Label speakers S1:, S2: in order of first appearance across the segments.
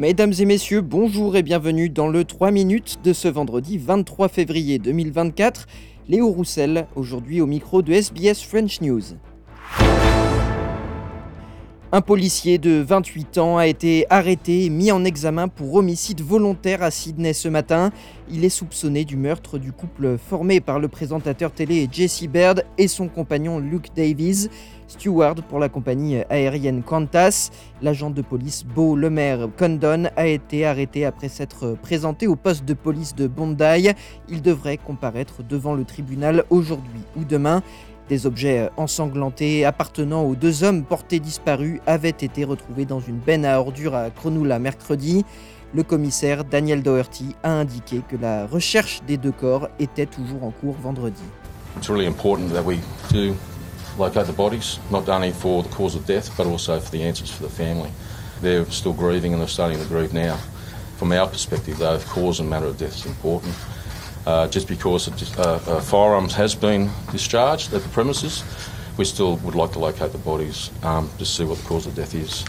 S1: Mesdames et messieurs, bonjour et bienvenue dans le 3 minutes de ce vendredi 23 février 2024. Léo Roussel, aujourd'hui au micro de SBS French News. Un policier de 28 ans a été arrêté et mis en examen pour homicide volontaire à Sydney ce matin. Il est soupçonné du meurtre du couple formé par le présentateur télé Jesse Baird et son compagnon Luke Davies. Steward pour la compagnie aérienne Qantas. L'agent de police Beau Lemaire Condon a été arrêté après s'être présenté au poste de police de Bondi. Il devrait comparaître devant le tribunal aujourd'hui ou demain. Des objets ensanglantés appartenant aux deux hommes portés disparus avaient été retrouvés dans une benne à ordures à Cronulla mercredi. Le commissaire Daniel Doherty a indiqué que la recherche des deux corps était toujours en cours vendredi.
S2: It's really important that we do locate the bodies, not only for the cause of death, but also for the answers for the family. They're still grieving and they're starting to grieve now. From our perspective, though, cause and matter of death is important. Uh, just because a, uh, a firearm has been discharged at the premises, we still would like to locate the bodies um, to see what the cause of death is.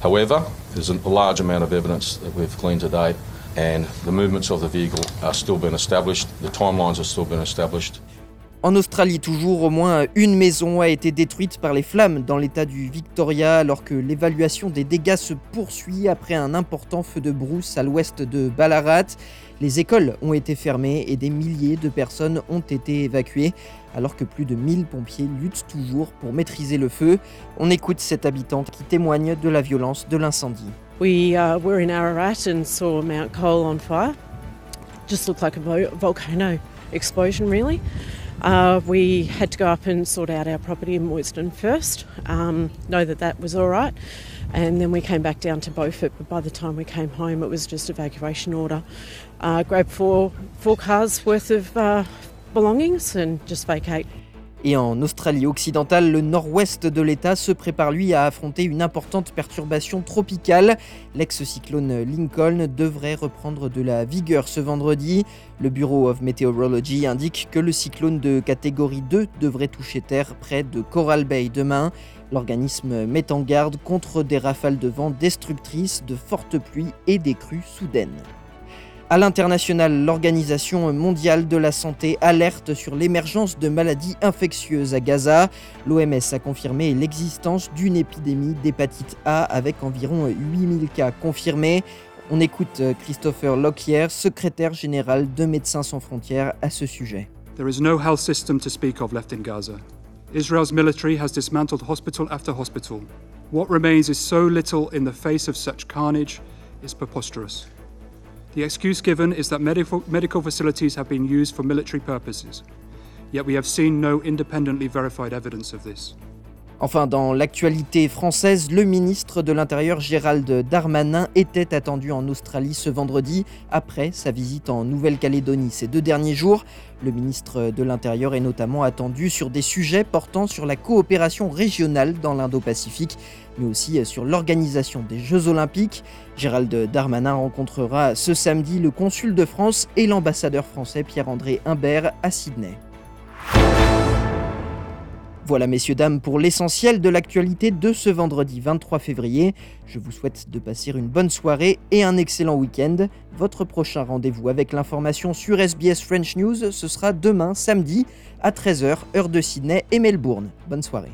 S2: However, there's a large amount of evidence that we've gleaned to date, and the movements of the vehicle are still being established, the timelines are still being established.
S1: En Australie, toujours, au moins une maison a été détruite par les flammes dans l'état du Victoria alors que l'évaluation des dégâts se poursuit après un important feu de brousse à l'ouest de Ballarat. Les écoles ont été fermées et des milliers de personnes ont été évacuées alors que plus de 1000 pompiers luttent toujours pour maîtriser le feu. On écoute cette habitante qui témoigne de la violence de l'incendie.
S3: We uh, were in Ararat and saw Mount Cole on fire. Just looked like a volcano explosion, really. Uh, we had to go up and sort out our property in Moyston first, um, know that that was all right, and then we came back down to Beaufort. But by the time we came home, it was just evacuation order. Uh, grab four four cars worth of uh, belongings and just vacate.
S1: Et en Australie occidentale, le nord-ouest de l'État se prépare lui à affronter une importante perturbation tropicale. L'ex-cyclone Lincoln devrait reprendre de la vigueur ce vendredi. Le Bureau of Meteorology indique que le cyclone de catégorie 2 devrait toucher terre près de Coral Bay demain. L'organisme met en garde contre des rafales de vent destructrices, de fortes pluies et des crues soudaines. À l'international, l'Organisation mondiale de la santé alerte sur l'émergence de maladies infectieuses à Gaza. L'OMS a confirmé l'existence d'une épidémie d'hépatite A avec environ 8000 cas confirmés. On écoute Christopher Lockyer, secrétaire général de Médecins sans frontières, à ce sujet.
S4: There is no health system to speak of left. Israel's military has dismantled hospital after hospital. What remains is so little in the face of such carnage is preposterous. The excuse given is that medical, medical facilities have been used for military purposes, yet we have seen no independently verified evidence of this.
S1: Enfin, dans l'actualité française, le ministre de l'Intérieur Gérald Darmanin était attendu en Australie ce vendredi après sa visite en Nouvelle-Calédonie ces deux derniers jours. Le ministre de l'Intérieur est notamment attendu sur des sujets portant sur la coopération régionale dans l'Indo-Pacifique, mais aussi sur l'organisation des Jeux olympiques. Gérald Darmanin rencontrera ce samedi le consul de France et l'ambassadeur français Pierre-André Humbert à Sydney. Voilà messieurs, dames, pour l'essentiel de l'actualité de ce vendredi 23 février. Je vous souhaite de passer une bonne soirée et un excellent week-end. Votre prochain rendez-vous avec l'information sur SBS French News, ce sera demain samedi à 13h, heure de Sydney et Melbourne. Bonne soirée.